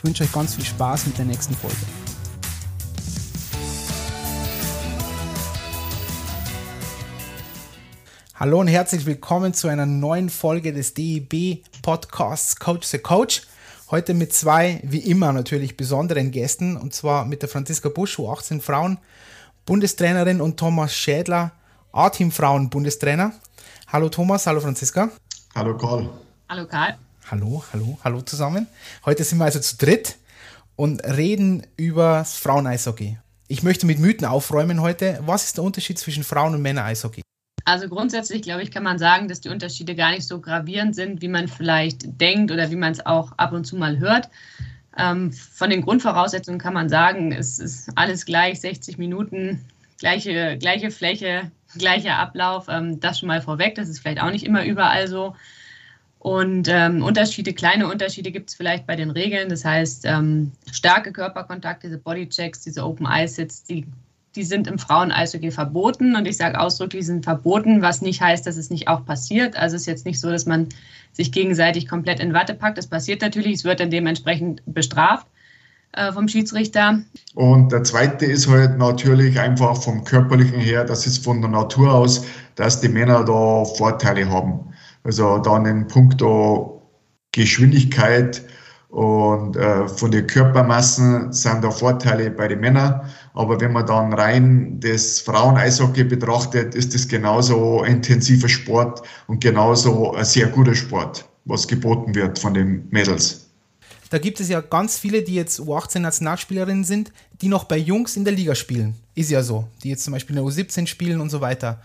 ich wünsche euch ganz viel Spaß mit der nächsten Folge. Hallo und herzlich willkommen zu einer neuen Folge des DEB Podcasts Coach the Coach. Heute mit zwei, wie immer natürlich, besonderen Gästen und zwar mit der Franziska Busch, U18 Frauen, Bundestrainerin und Thomas Schädler, A-Team Frauen Bundestrainer. Hallo Thomas, hallo Franziska. Hallo Karl. Hallo Karl. Hallo, hallo, hallo zusammen. Heute sind wir also zu dritt und reden über das Frauen-Eishockey. Ich möchte mit Mythen aufräumen heute. Was ist der Unterschied zwischen Frauen- und Männer-Eishockey? Also grundsätzlich, glaube ich, kann man sagen, dass die Unterschiede gar nicht so gravierend sind, wie man vielleicht denkt oder wie man es auch ab und zu mal hört. Ähm, von den Grundvoraussetzungen kann man sagen, es ist alles gleich, 60 Minuten, gleiche, gleiche Fläche, gleicher Ablauf. Ähm, das schon mal vorweg, das ist vielleicht auch nicht immer überall so. Und ähm, Unterschiede, kleine Unterschiede gibt es vielleicht bei den Regeln. Das heißt, ähm, starke Körperkontakte, diese Bodychecks, diese Open Eye Sits, die, die sind im Frauen-Eishockey verboten. Und ich sage ausdrücklich, sind verboten, was nicht heißt, dass es nicht auch passiert. Also es ist jetzt nicht so, dass man sich gegenseitig komplett in Watte packt. Das passiert natürlich, es wird dann dementsprechend bestraft äh, vom Schiedsrichter. Und der zweite ist halt natürlich einfach vom körperlichen her, das ist von der Natur aus, dass die Männer da Vorteile haben. Also dann in puncto Geschwindigkeit und äh, von den Körpermassen sind da Vorteile bei den Männern. Aber wenn man dann rein das Frauen-Eishockey betrachtet, ist es genauso intensiver Sport und genauso ein sehr guter Sport, was geboten wird von den Mädels. Da gibt es ja ganz viele, die jetzt U18-Nationalspielerinnen sind, die noch bei Jungs in der Liga spielen. Ist ja so. Die jetzt zum Beispiel in der U17 spielen und so weiter.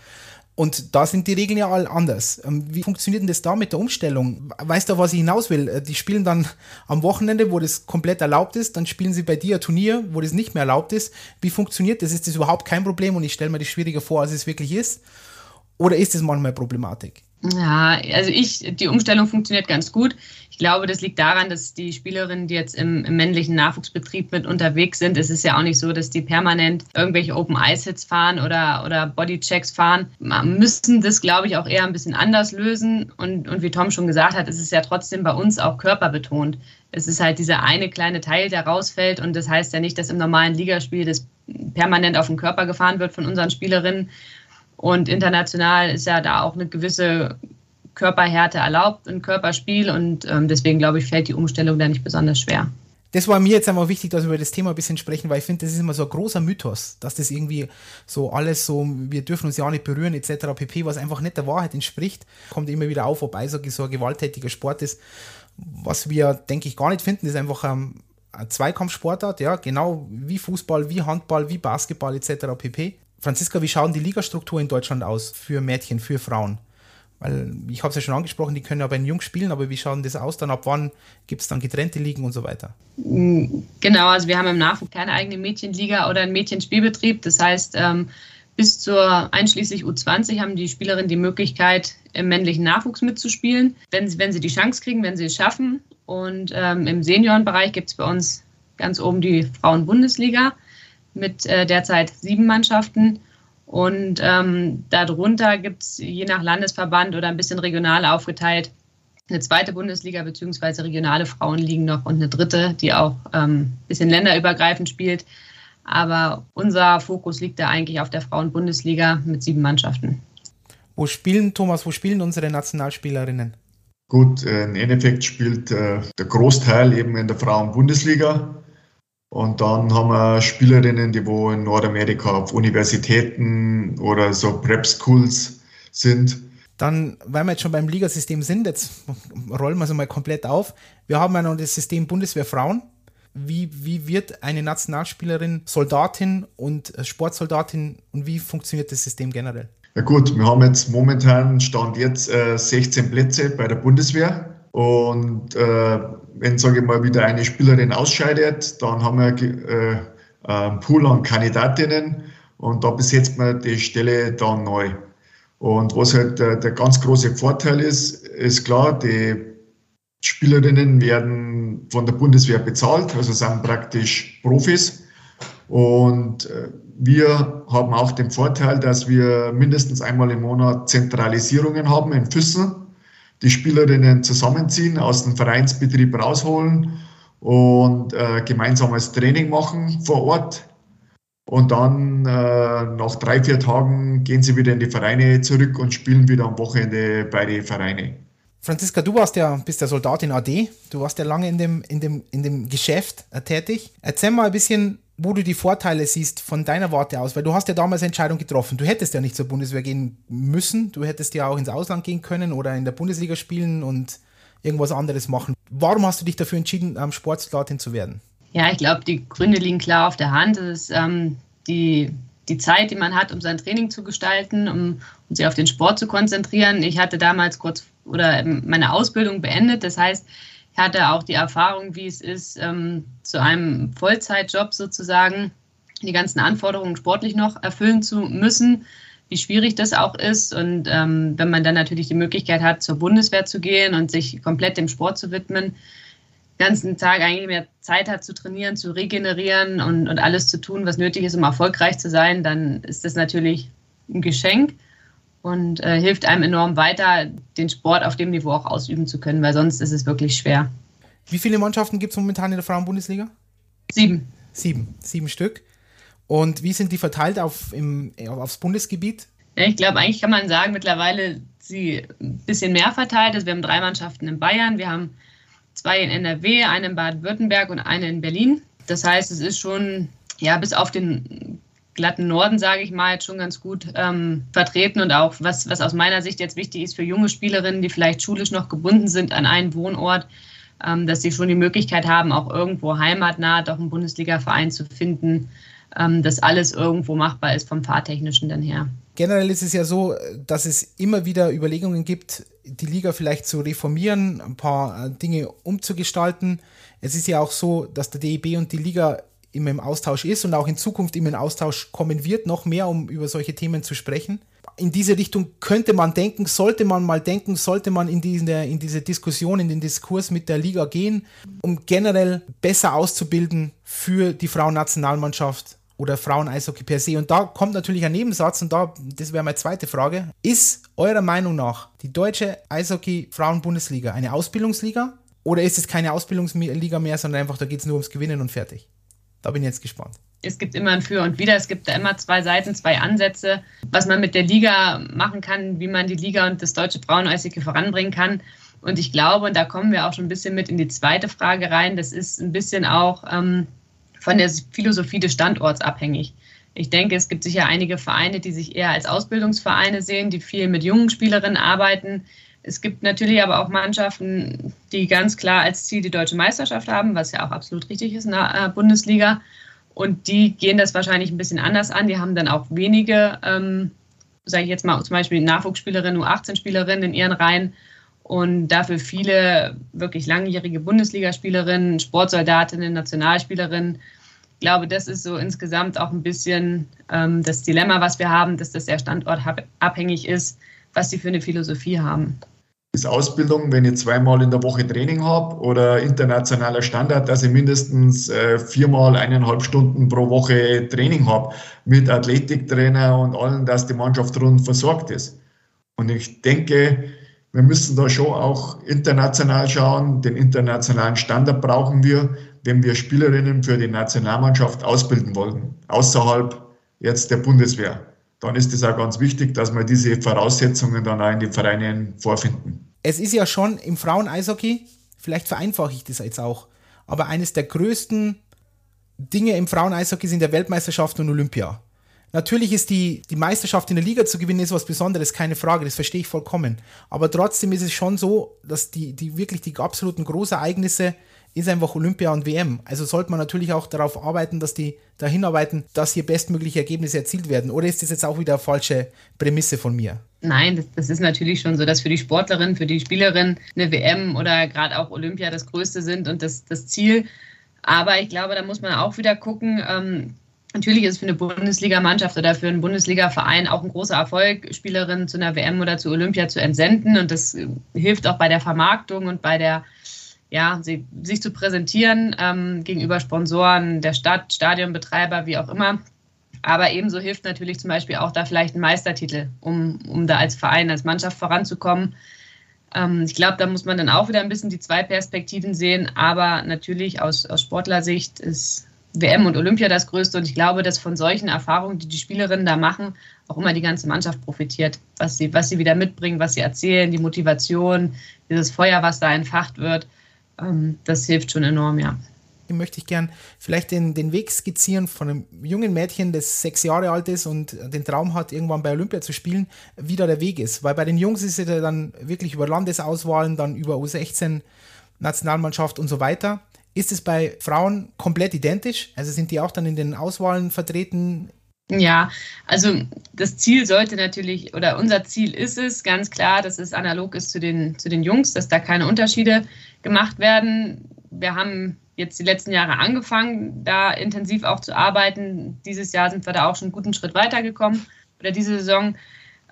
Und da sind die Regeln ja all anders. Ähm, wie funktioniert denn das da mit der Umstellung? Weißt du, was ich hinaus will? Äh, die spielen dann am Wochenende, wo das komplett erlaubt ist, dann spielen sie bei dir ein Turnier, wo das nicht mehr erlaubt ist. Wie funktioniert das? Ist das überhaupt kein Problem und ich stelle mir das schwieriger vor, als es wirklich ist? Oder ist das manchmal Problematik? Ja, also ich, die Umstellung funktioniert ganz gut. Ich glaube, das liegt daran, dass die Spielerinnen, die jetzt im, im, männlichen Nachwuchsbetrieb mit unterwegs sind, es ist ja auch nicht so, dass die permanent irgendwelche Open Ice Hits fahren oder, oder Bodychecks fahren. Man müssen das, glaube ich, auch eher ein bisschen anders lösen. Und, und wie Tom schon gesagt hat, es ist ja trotzdem bei uns auch körperbetont. Es ist halt dieser eine kleine Teil, der rausfällt. Und das heißt ja nicht, dass im normalen Ligaspiel das permanent auf den Körper gefahren wird von unseren Spielerinnen. Und international ist ja da auch eine gewisse Körperhärte erlaubt, ein Körperspiel und ähm, deswegen glaube ich, fällt die Umstellung da nicht besonders schwer. Das war mir jetzt einmal wichtig, dass wir über das Thema ein bisschen sprechen, weil ich finde, das ist immer so ein großer Mythos, dass das irgendwie so alles so, wir dürfen uns ja auch nicht berühren, etc. pp., was einfach nicht der Wahrheit entspricht. Kommt immer wieder auf, ob Eishockey so ein gewalttätiger Sport ist. Was wir, denke ich, gar nicht finden, ist einfach ähm, ein Zweikampfsportart, ja, genau wie Fußball, wie Handball, wie Basketball, etc. pp. Franziska, wie schauen die Ligastruktur in Deutschland aus für Mädchen, für Frauen? Weil ich habe es ja schon angesprochen, die können ja bei den Jungs spielen, aber wie schaut das aus? Dann ab wann gibt es dann getrennte Ligen und so weiter? Genau, also wir haben im Nachwuchs keine eigene Mädchenliga oder einen Mädchenspielbetrieb. Das heißt, ähm, bis zur einschließlich U20 haben die Spielerinnen die Möglichkeit, im männlichen Nachwuchs mitzuspielen, wenn sie, wenn sie die Chance kriegen, wenn sie es schaffen. Und ähm, im Seniorenbereich gibt es bei uns ganz oben die Frauenbundesliga mit äh, derzeit sieben Mannschaften. Und ähm, darunter gibt es je nach Landesverband oder ein bisschen regional aufgeteilt eine zweite Bundesliga bzw. regionale Frauenligen noch und eine dritte, die auch ein ähm, bisschen länderübergreifend spielt. Aber unser Fokus liegt da eigentlich auf der Frauenbundesliga mit sieben Mannschaften. Wo spielen, Thomas, wo spielen unsere Nationalspielerinnen? Gut, äh, im Endeffekt spielt äh, der Großteil eben in der Frauenbundesliga. Und dann haben wir Spielerinnen, die wo in Nordamerika auf Universitäten oder so Prep Schools sind. Dann, weil wir jetzt schon beim Ligasystem sind, jetzt rollen wir es mal komplett auf. Wir haben ja noch das System Bundeswehr Frauen. Wie, wie wird eine Nationalspielerin Soldatin und Sportsoldatin und wie funktioniert das System generell? Ja gut, wir haben jetzt momentan Stand jetzt äh, 16 Plätze bei der Bundeswehr Und äh, wenn, sage ich mal, wieder eine Spielerin ausscheidet, dann haben wir äh, einen Pool an Kandidatinnen und da besetzt man die Stelle dann neu. Und was halt der, der ganz große Vorteil ist, ist klar, die Spielerinnen werden von der Bundeswehr bezahlt, also sind praktisch Profis. Und äh, wir haben auch den Vorteil, dass wir mindestens einmal im Monat Zentralisierungen haben in Füssen, die Spielerinnen zusammenziehen, aus dem Vereinsbetrieb rausholen und äh, gemeinsames Training machen vor Ort. Und dann äh, nach drei, vier Tagen gehen sie wieder in die Vereine zurück und spielen wieder am Wochenende bei den Vereinen. Franziska, du warst ja, bist der Soldat in AD, du warst ja lange in dem, in dem, in dem Geschäft äh, tätig. Erzähl mal ein bisschen, wo du die Vorteile siehst von deiner Warte aus, weil du hast ja damals eine Entscheidung getroffen. Du hättest ja nicht zur Bundeswehr gehen müssen, du hättest ja auch ins Ausland gehen können oder in der Bundesliga spielen und irgendwas anderes machen. Warum hast du dich dafür entschieden, ähm, Sportsoldatin zu werden? Ja, ich glaube, die Gründe liegen klar auf der Hand. Das ist ähm, die, die Zeit, die man hat, um sein Training zu gestalten, um, um sich auf den Sport zu konzentrieren. Ich hatte damals kurz oder meine Ausbildung beendet. Das heißt, hatte auch die Erfahrung, wie es ist, ähm, zu einem Vollzeitjob sozusagen die ganzen Anforderungen sportlich noch erfüllen zu müssen, wie schwierig das auch ist. Und ähm, wenn man dann natürlich die Möglichkeit hat, zur Bundeswehr zu gehen und sich komplett dem Sport zu widmen, den ganzen Tag eigentlich mehr Zeit hat zu trainieren, zu regenerieren und, und alles zu tun, was nötig ist, um erfolgreich zu sein, dann ist das natürlich ein Geschenk und äh, hilft einem enorm weiter, den Sport auf dem Niveau auch ausüben zu können, weil sonst ist es wirklich schwer. Wie viele Mannschaften gibt es momentan in der Frauenbundesliga? Sieben. Sieben, sieben Stück. Und wie sind die verteilt auf, im, aufs Bundesgebiet? Ja, ich glaube, eigentlich kann man sagen, mittlerweile sie ein bisschen mehr verteilt. Also wir haben drei Mannschaften in Bayern, wir haben zwei in NRW, eine in Baden-Württemberg und eine in Berlin. Das heißt, es ist schon, ja, bis auf den glatten Norden, sage ich mal, jetzt schon ganz gut ähm, vertreten und auch, was, was aus meiner Sicht jetzt wichtig ist für junge Spielerinnen, die vielleicht schulisch noch gebunden sind an einen Wohnort, ähm, dass sie schon die Möglichkeit haben, auch irgendwo heimatnah doch einen Bundesliga-Verein zu finden, ähm, dass alles irgendwo machbar ist vom Fahrtechnischen dann her. Generell ist es ja so, dass es immer wieder Überlegungen gibt, die Liga vielleicht zu reformieren, ein paar äh, Dinge umzugestalten. Es ist ja auch so, dass der DEB und die Liga immer im Austausch ist und auch in Zukunft immer in Austausch kommen wird, noch mehr, um über solche Themen zu sprechen. In diese Richtung könnte man denken, sollte man mal denken, sollte man in diese, in diese Diskussion, in den Diskurs mit der Liga gehen, um generell besser auszubilden für die Frauennationalmannschaft oder Frauen-Eishockey per se. Und da kommt natürlich ein Nebensatz und da, das wäre meine zweite Frage. Ist eurer Meinung nach die deutsche Eishockey-Frauen-Bundesliga eine Ausbildungsliga oder ist es keine Ausbildungsliga mehr, sondern einfach, da geht es nur ums Gewinnen und fertig? Da bin ich jetzt gespannt. Es gibt immer ein Für und Wider, es gibt da immer zwei Seiten, zwei Ansätze, was man mit der Liga machen kann, wie man die Liga und das deutsche Frauen-Eishockey voranbringen kann. Und ich glaube, und da kommen wir auch schon ein bisschen mit in die zweite Frage rein, das ist ein bisschen auch ähm, von der Philosophie des Standorts abhängig. Ich denke, es gibt sicher einige Vereine, die sich eher als Ausbildungsvereine sehen, die viel mit jungen Spielerinnen arbeiten. Es gibt natürlich aber auch Mannschaften, die ganz klar als Ziel die deutsche Meisterschaft haben, was ja auch absolut richtig ist in der äh, Bundesliga. Und die gehen das wahrscheinlich ein bisschen anders an. Die haben dann auch wenige, ähm, sage ich jetzt mal, zum Beispiel Nachwuchsspielerinnen, U18-Spielerinnen in ihren Reihen und dafür viele wirklich langjährige Bundesligaspielerinnen, Sportsoldatinnen, Nationalspielerinnen ich glaube, das ist so insgesamt auch ein bisschen ähm, das Dilemma, was wir haben, dass das sehr standortabhängig ist, was sie für eine Philosophie haben. Ist Ausbildung, wenn ich zweimal in der Woche Training habe oder internationaler Standard, dass ich mindestens äh, viermal eineinhalb Stunden pro Woche Training habe mit Athletiktrainer und allen, dass die Mannschaft rund versorgt ist. Und ich denke, wir müssen da schon auch international schauen. Den internationalen Standard brauchen wir wenn wir Spielerinnen für die Nationalmannschaft ausbilden wollen, außerhalb jetzt der Bundeswehr, dann ist es auch ganz wichtig, dass wir diese Voraussetzungen dann auch in den Vereinen vorfinden. Es ist ja schon im Frauen-Eishockey, vielleicht vereinfache ich das jetzt auch, aber eines der größten Dinge im Frauen-Eishockey sind der Weltmeisterschaft und Olympia. Natürlich ist die, die Meisterschaft in der Liga zu gewinnen ist was Besonderes, keine Frage, das verstehe ich vollkommen. Aber trotzdem ist es schon so, dass die, die wirklich die absoluten Großereignisse ist einfach Olympia und WM. Also sollte man natürlich auch darauf arbeiten, dass die dahin arbeiten, dass hier bestmögliche Ergebnisse erzielt werden. Oder ist das jetzt auch wieder eine falsche Prämisse von mir? Nein, das, das, ist natürlich schon so, dass für die Sportlerin, für die Spielerin eine WM oder gerade auch Olympia das Größte sind und das, das Ziel. Aber ich glaube, da muss man auch wieder gucken. Ähm, natürlich ist es für eine Bundesligamannschaft oder für einen Bundesligaverein auch ein großer Erfolg, Spielerinnen zu einer WM oder zu Olympia zu entsenden. Und das äh, hilft auch bei der Vermarktung und bei der, ja, sie, sich zu präsentieren ähm, gegenüber Sponsoren der Stadt, Stadionbetreiber, wie auch immer. Aber ebenso hilft natürlich zum Beispiel auch da vielleicht ein Meistertitel, um, um da als Verein, als Mannschaft voranzukommen. Ähm, ich glaube, da muss man dann auch wieder ein bisschen die zwei Perspektiven sehen. Aber natürlich aus, aus Sportlersicht ist WM und Olympia das Größte. Und ich glaube, dass von solchen Erfahrungen, die die Spielerinnen da machen, auch immer die ganze Mannschaft profitiert. Was sie, was sie wieder mitbringen, was sie erzählen, die Motivation, dieses Feuer, was da entfacht wird, ähm, das hilft schon enorm, ja möchte ich gern vielleicht den, den Weg skizzieren von einem jungen Mädchen, das sechs Jahre alt ist und den Traum hat, irgendwann bei Olympia zu spielen, wie da der Weg ist. Weil bei den Jungs ist es ja dann wirklich über Landesauswahlen, dann über U16, Nationalmannschaft und so weiter. Ist es bei Frauen komplett identisch? Also sind die auch dann in den Auswahlen vertreten? Ja, also das Ziel sollte natürlich, oder unser Ziel ist es ganz klar, dass es analog ist zu den, zu den Jungs, dass da keine Unterschiede gemacht werden. Wir haben jetzt die letzten Jahre angefangen, da intensiv auch zu arbeiten. Dieses Jahr sind wir da auch schon einen guten Schritt weitergekommen oder diese Saison.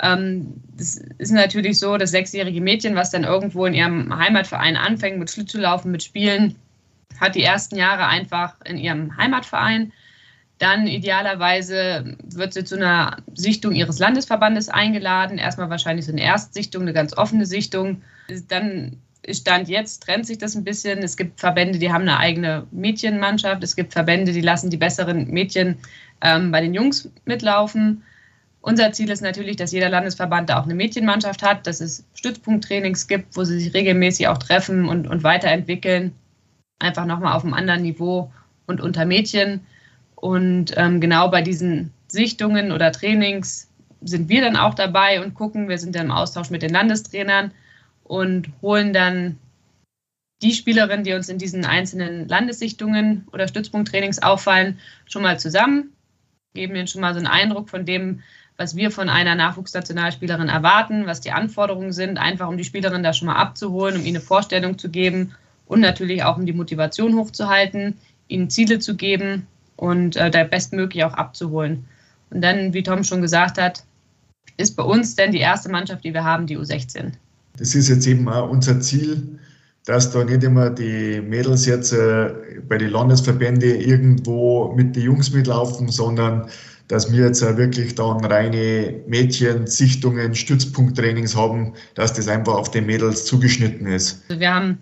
Ähm, das ist natürlich so, das sechsjährige Mädchen, was dann irgendwo in ihrem Heimatverein anfängt mit Schlittschuhlaufen, mit Spielen, hat die ersten Jahre einfach in ihrem Heimatverein. Dann idealerweise wird sie zu einer Sichtung ihres Landesverbandes eingeladen. Erstmal wahrscheinlich so eine Erstsichtung, eine ganz offene Sichtung. Dann Stand jetzt trennt sich das ein bisschen. Es gibt Verbände, die haben eine eigene Mädchenmannschaft. Es gibt Verbände, die lassen die besseren Mädchen ähm, bei den Jungs mitlaufen. Unser Ziel ist natürlich, dass jeder Landesverband da auch eine Mädchenmannschaft hat, dass es Stützpunkttrainings gibt, wo sie sich regelmäßig auch treffen und, und weiterentwickeln. Einfach nochmal auf einem anderen Niveau und unter Mädchen. Und ähm, genau bei diesen Sichtungen oder Trainings sind wir dann auch dabei und gucken. Wir sind dann im Austausch mit den Landestrainern und holen dann die Spielerinnen, die uns in diesen einzelnen Landessichtungen oder Stützpunkttrainings auffallen, schon mal zusammen, geben ihnen schon mal so einen Eindruck von dem, was wir von einer Nachwuchsnationalspielerin erwarten, was die Anforderungen sind, einfach um die Spielerin da schon mal abzuholen, um ihnen eine Vorstellung zu geben und natürlich auch um die Motivation hochzuhalten, ihnen Ziele zu geben und äh, da bestmöglich auch abzuholen. Und dann, wie Tom schon gesagt hat, ist bei uns denn die erste Mannschaft, die wir haben, die U16. Das ist jetzt eben auch unser Ziel, dass da nicht immer die Mädels jetzt äh, bei den Landesverbänden irgendwo mit den Jungs mitlaufen, sondern dass wir jetzt wirklich dann reine Mädchen-Sichtungen, Stützpunkttrainings haben, dass das einfach auf die Mädels zugeschnitten ist. Also wir haben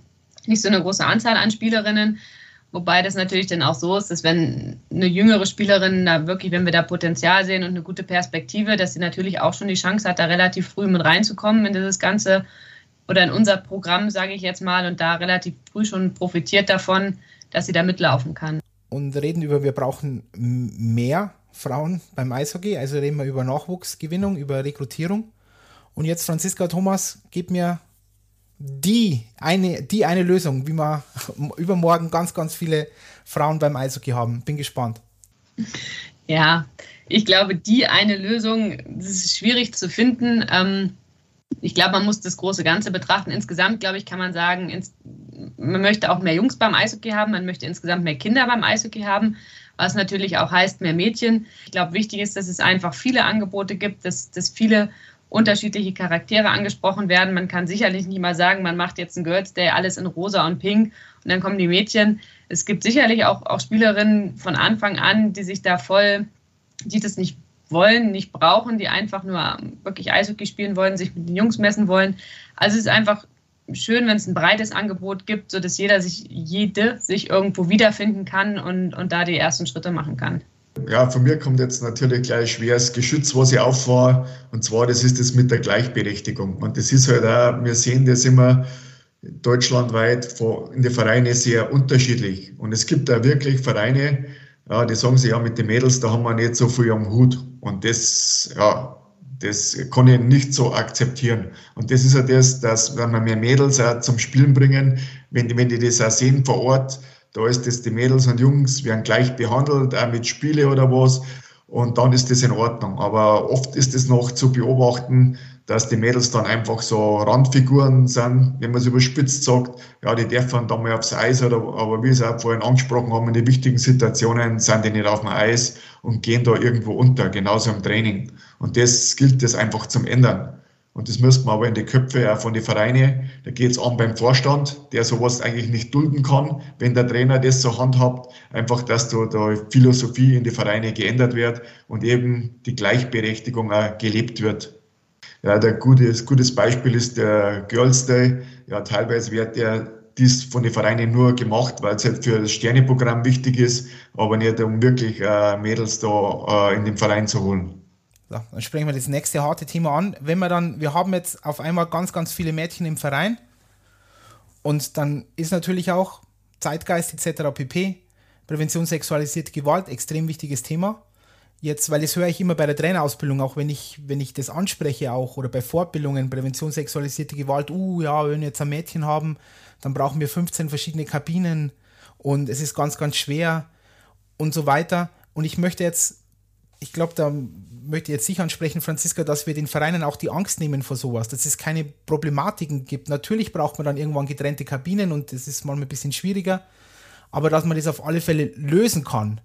nicht so eine große Anzahl an Spielerinnen, wobei das natürlich dann auch so ist, dass wenn eine jüngere Spielerin da wirklich, wenn wir da Potenzial sehen und eine gute Perspektive, dass sie natürlich auch schon die Chance hat, da relativ früh mit reinzukommen in dieses ganze oder in unser Programm, sage ich jetzt mal, und da relativ früh schon profitiert davon, dass sie da mitlaufen kann. Und reden über, wir brauchen mehr Frauen beim Eishockey, also reden wir über Nachwuchsgewinnung, über Rekrutierung. Und jetzt, Franziska Thomas, gib mir die eine, die eine Lösung, wie wir übermorgen ganz, ganz viele Frauen beim Eishockey haben. Bin gespannt. Ja, ich glaube, die eine Lösung, das ist schwierig zu finden. Ähm, ich glaube, man muss das große Ganze betrachten. Insgesamt, glaube ich, kann man sagen, man möchte auch mehr Jungs beim Eishockey haben, man möchte insgesamt mehr Kinder beim Eishockey haben, was natürlich auch heißt mehr Mädchen. Ich glaube, wichtig ist, dass es einfach viele Angebote gibt, dass, dass viele unterschiedliche Charaktere angesprochen werden. Man kann sicherlich nicht mal sagen, man macht jetzt ein Girls Day, alles in rosa und pink und dann kommen die Mädchen. Es gibt sicherlich auch, auch Spielerinnen von Anfang an, die sich da voll, die das nicht wollen, nicht brauchen, die einfach nur wirklich Eishockey spielen wollen, sich mit den Jungs messen wollen. Also es ist einfach schön, wenn es ein breites Angebot gibt, sodass jeder sich, jede sich irgendwo wiederfinden kann und, und da die ersten Schritte machen kann. Ja, von mir kommt jetzt natürlich gleich schweres Geschütz, was ich auffahre. Und zwar, das ist das mit der Gleichberechtigung. Und das ist halt auch, wir sehen das immer deutschlandweit in den Vereinen sehr unterschiedlich. Und es gibt da wirklich Vereine, ja, die sagen sich, ja, mit den Mädels, da haben wir nicht so viel am Hut. Und das, ja, das kann ich nicht so akzeptieren. Und das ist ja das, dass, wenn wir mehr Mädels auch zum Spielen bringen, wenn, wenn die das auch sehen vor Ort, da ist das, die Mädels und Jungs werden gleich behandelt, auch mit Spiele oder was. Und dann ist das in Ordnung. Aber oft ist es noch zu beobachten, dass die Mädels dann einfach so Randfiguren sind, wenn man es überspitzt sagt, ja, die dürfen da mal aufs Eis, oder, aber wie es auch vorhin angesprochen haben, in den wichtigen Situationen sind die nicht auf dem Eis und gehen da irgendwo unter, genauso im Training. Und das gilt es einfach zum Ändern. Und das müsste man aber in die Köpfe auch von den Vereinen, da geht es an beim Vorstand, der sowas eigentlich nicht dulden kann, wenn der Trainer das so handhabt, einfach, dass da, da Philosophie in die Vereine geändert wird und eben die Gleichberechtigung auch gelebt wird. Ja, der gutes, gutes Beispiel ist der Girls Day. Ja, teilweise wird der dies von den Vereinen nur gemacht, weil es halt für das Sterneprogramm wichtig ist, aber nicht um wirklich äh, Mädels da äh, in den Verein zu holen. So, dann sprechen wir das nächste harte Thema an. Wenn wir dann, wir haben jetzt auf einmal ganz, ganz viele Mädchen im Verein und dann ist natürlich auch Zeitgeist etc. pp. Prävention sexualisierte Gewalt, extrem wichtiges Thema. Jetzt, weil das höre ich immer bei der Trainerausbildung, auch wenn ich, wenn ich das anspreche, auch oder bei Fortbildungen, Prävention sexualisierte Gewalt, uh ja, wenn wir jetzt ein Mädchen haben, dann brauchen wir 15 verschiedene Kabinen und es ist ganz, ganz schwer und so weiter. Und ich möchte jetzt ich glaube, da möchte ich jetzt sicher ansprechen, Franziska, dass wir den Vereinen auch die Angst nehmen vor sowas, dass es keine Problematiken gibt. Natürlich braucht man dann irgendwann getrennte Kabinen und das ist manchmal ein bisschen schwieriger, aber dass man das auf alle Fälle lösen kann.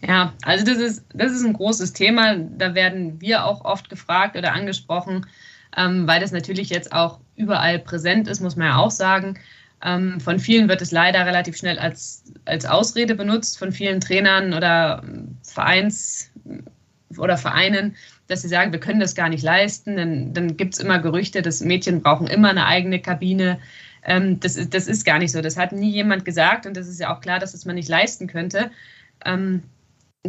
Ja, also das ist, das ist ein großes Thema. Da werden wir auch oft gefragt oder angesprochen, ähm, weil das natürlich jetzt auch überall präsent ist, muss man ja auch sagen. Ähm, von vielen wird es leider relativ schnell als, als Ausrede benutzt, von vielen Trainern oder Vereins- oder Vereinen, dass sie sagen, wir können das gar nicht leisten. Dann, dann gibt es immer Gerüchte, dass Mädchen brauchen immer eine eigene Kabine. Ähm, das, ist, das ist gar nicht so. Das hat nie jemand gesagt und das ist ja auch klar, dass das man nicht leisten könnte. Ähm,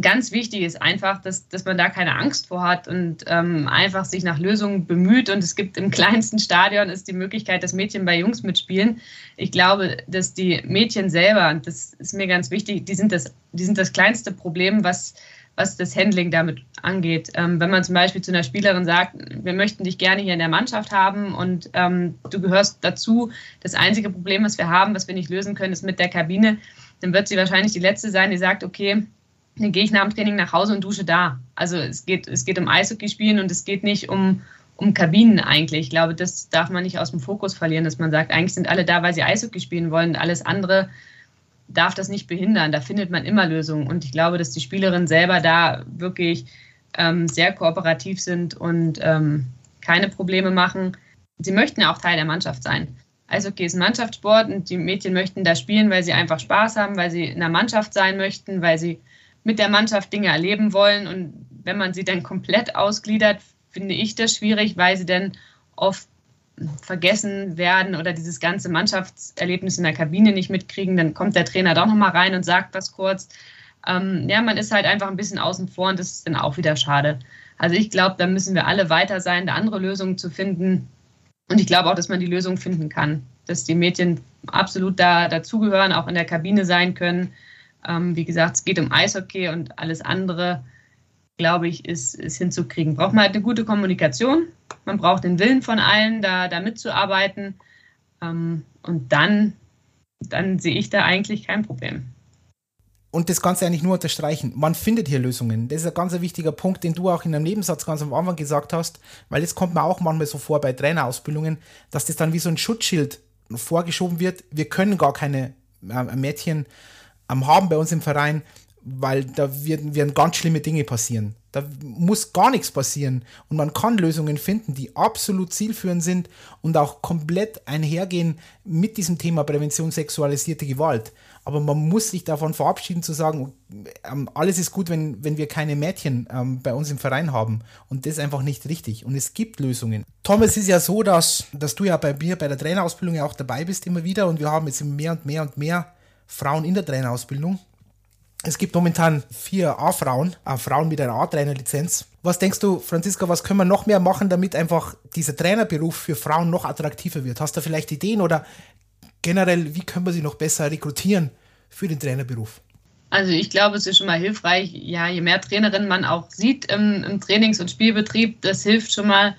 ganz wichtig ist einfach, dass, dass man da keine Angst vor hat und ähm, einfach sich nach Lösungen bemüht. Und es gibt im kleinsten Stadion ist die Möglichkeit, dass Mädchen bei Jungs mitspielen. Ich glaube, dass die Mädchen selber, und das ist mir ganz wichtig, die sind das, die sind das kleinste Problem, was, was das Handling damit angeht. Ähm, wenn man zum Beispiel zu einer Spielerin sagt, wir möchten dich gerne hier in der Mannschaft haben und ähm, du gehörst dazu, das einzige Problem, was wir haben, was wir nicht lösen können, ist mit der Kabine, dann wird sie wahrscheinlich die Letzte sein, die sagt, okay, dann gehe ich nach dem Training nach Hause und dusche da. Also es geht, es geht um Eishockey spielen und es geht nicht um, um Kabinen eigentlich. Ich glaube, das darf man nicht aus dem Fokus verlieren, dass man sagt, eigentlich sind alle da, weil sie Eishockey spielen wollen. Alles andere darf das nicht behindern. Da findet man immer Lösungen. Und ich glaube, dass die Spielerinnen selber da wirklich ähm, sehr kooperativ sind und ähm, keine Probleme machen. Sie möchten ja auch Teil der Mannschaft sein. Eishockey ist ein Mannschaftssport und die Mädchen möchten da spielen, weil sie einfach Spaß haben, weil sie in der Mannschaft sein möchten, weil sie mit der Mannschaft Dinge erleben wollen. Und wenn man sie dann komplett ausgliedert, finde ich das schwierig, weil sie dann oft vergessen werden oder dieses ganze Mannschaftserlebnis in der Kabine nicht mitkriegen, dann kommt der Trainer doch nochmal rein und sagt was kurz. Ähm, ja, man ist halt einfach ein bisschen außen vor und das ist dann auch wieder schade. Also ich glaube, da müssen wir alle weiter sein, da andere Lösungen zu finden. Und ich glaube auch, dass man die Lösung finden kann, dass die Mädchen absolut da dazugehören, auch in der Kabine sein können ähm, wie gesagt, es geht um Eishockey und alles andere, glaube ich, ist, ist hinzukriegen. Braucht man halt eine gute Kommunikation. Man braucht den Willen von allen, da, da mitzuarbeiten. Ähm, und dann, dann sehe ich da eigentlich kein Problem. Und das Ganze eigentlich nur unterstreichen. Man findet hier Lösungen. Das ist ein ganz wichtiger Punkt, den du auch in einem Nebensatz ganz am Anfang gesagt hast, weil es kommt mir auch manchmal so vor bei Trainerausbildungen, dass das dann wie so ein Schutzschild vorgeschoben wird. Wir können gar keine äh, Mädchen am haben bei uns im Verein, weil da werden, werden ganz schlimme Dinge passieren. Da muss gar nichts passieren und man kann Lösungen finden, die absolut zielführend sind und auch komplett einhergehen mit diesem Thema Prävention sexualisierte Gewalt. Aber man muss sich davon verabschieden zu sagen, ähm, alles ist gut, wenn, wenn wir keine Mädchen ähm, bei uns im Verein haben. Und das ist einfach nicht richtig. Und es gibt Lösungen. Tom, es ist ja so, dass, dass du ja bei mir bei der Trainerausbildung ja auch dabei bist immer wieder und wir haben jetzt mehr und mehr und mehr Frauen in der Trainerausbildung. Es gibt momentan vier A-Frauen, äh, Frauen mit einer A-Trainer-Lizenz. Was denkst du, Franziska, was können wir noch mehr machen, damit einfach dieser Trainerberuf für Frauen noch attraktiver wird? Hast du vielleicht Ideen oder generell, wie können wir sie noch besser rekrutieren für den Trainerberuf? Also ich glaube, es ist schon mal hilfreich, ja, je mehr Trainerinnen man auch sieht im, im Trainings- und Spielbetrieb, das hilft schon mal.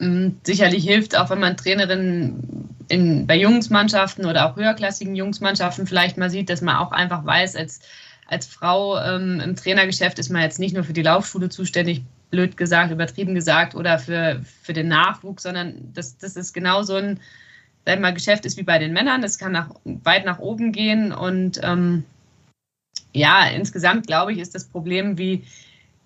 Ähm, sicherlich hilft auch, wenn man Trainerinnen in, bei Jungsmannschaften oder auch höherklassigen Jungsmannschaften vielleicht mal sieht, dass man auch einfach weiß, als, als Frau ähm, im Trainergeschäft ist man jetzt nicht nur für die Laufschule zuständig, blöd gesagt, übertrieben gesagt, oder für, für den Nachwuchs, sondern das, das ist genau so ein sag mal, Geschäft ist wie bei den Männern. Das kann nach, weit nach oben gehen. Und ähm, ja, insgesamt glaube ich, ist das Problem, wie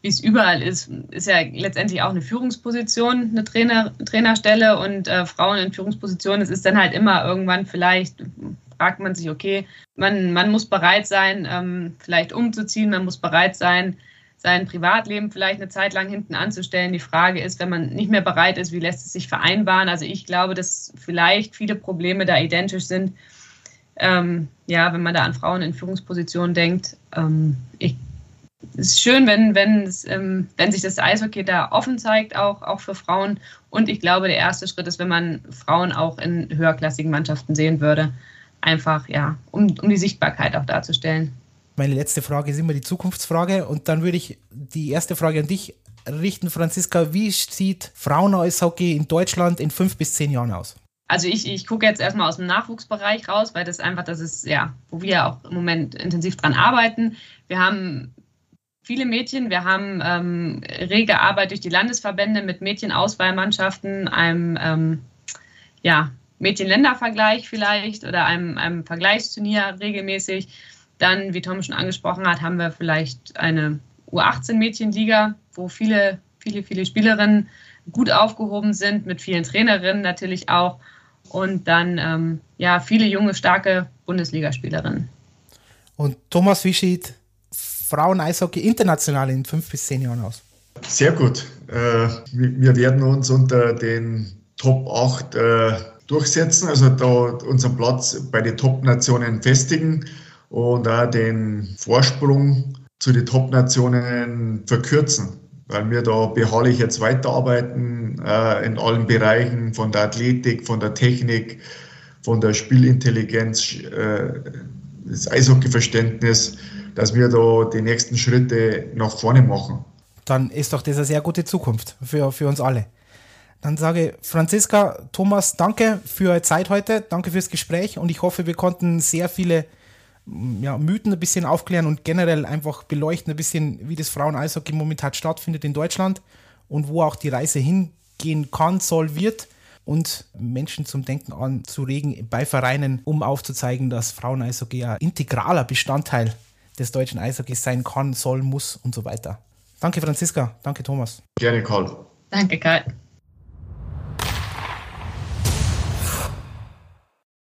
wie es überall ist, ist ja letztendlich auch eine Führungsposition, eine Trainer, Trainerstelle und äh, Frauen in Führungspositionen. Es ist dann halt immer irgendwann vielleicht, fragt man sich, okay, man, man muss bereit sein, ähm, vielleicht umzuziehen, man muss bereit sein, sein Privatleben vielleicht eine Zeit lang hinten anzustellen. Die Frage ist, wenn man nicht mehr bereit ist, wie lässt es sich vereinbaren? Also ich glaube, dass vielleicht viele Probleme da identisch sind. Ähm, ja, wenn man da an Frauen in Führungspositionen denkt. Ähm, ich, es ist schön, wenn, wenn, es, ähm, wenn sich das Eishockey da offen zeigt, auch, auch für Frauen. Und ich glaube, der erste Schritt ist, wenn man Frauen auch in höherklassigen Mannschaften sehen würde. Einfach, ja, um, um die Sichtbarkeit auch darzustellen. Meine letzte Frage ist immer die Zukunftsfrage und dann würde ich die erste Frage an dich richten, Franziska. Wie sieht Frauen-Eishockey in Deutschland in fünf bis zehn Jahren aus? Also ich, ich gucke jetzt erstmal aus dem Nachwuchsbereich raus, weil das einfach, das ist ja, wo wir auch im Moment intensiv dran arbeiten. Wir haben viele Mädchen, wir haben ähm, rege Arbeit durch die Landesverbände mit Mädchenauswahlmannschaften, einem ähm, ja, Mädchen-Länder-Vergleich vielleicht oder einem, einem Vergleichsturnier regelmäßig. Dann, wie Tom schon angesprochen hat, haben wir vielleicht eine U18-Mädchenliga, wo viele, viele, viele Spielerinnen gut aufgehoben sind, mit vielen Trainerinnen natürlich auch. Und dann ähm, ja viele junge, starke Bundesligaspielerinnen. Und Thomas, wie sieht Frauen-Eishockey international in fünf bis zehn Jahren aus? Sehr gut. Äh, wir werden uns unter den Top 8 äh, durchsetzen, also da unseren Platz bei den Top-Nationen festigen und auch den Vorsprung zu den Top-Nationen verkürzen, weil wir da beharrlich jetzt weiterarbeiten äh, in allen Bereichen, von der Athletik, von der Technik, von der Spielintelligenz, äh, das Eishockeyverständnis, dass wir da die nächsten Schritte nach vorne machen. Dann ist doch das eine sehr gute Zukunft für, für uns alle. Dann sage Franziska, Thomas, danke für eure Zeit heute, danke fürs Gespräch und ich hoffe, wir konnten sehr viele ja, Mythen ein bisschen aufklären und generell einfach beleuchten ein bisschen, wie das Frauen-Eishockey momentan stattfindet in Deutschland und wo auch die Reise hingehen kann, soll, wird und Menschen zum Denken anzuregen bei Vereinen, um aufzuzeigen, dass Frauen-Eishockey ein integraler Bestandteil des deutschen Eishockeys sein kann, soll, muss und so weiter. Danke Franziska, danke Thomas. Gerne Karl. Danke Karl.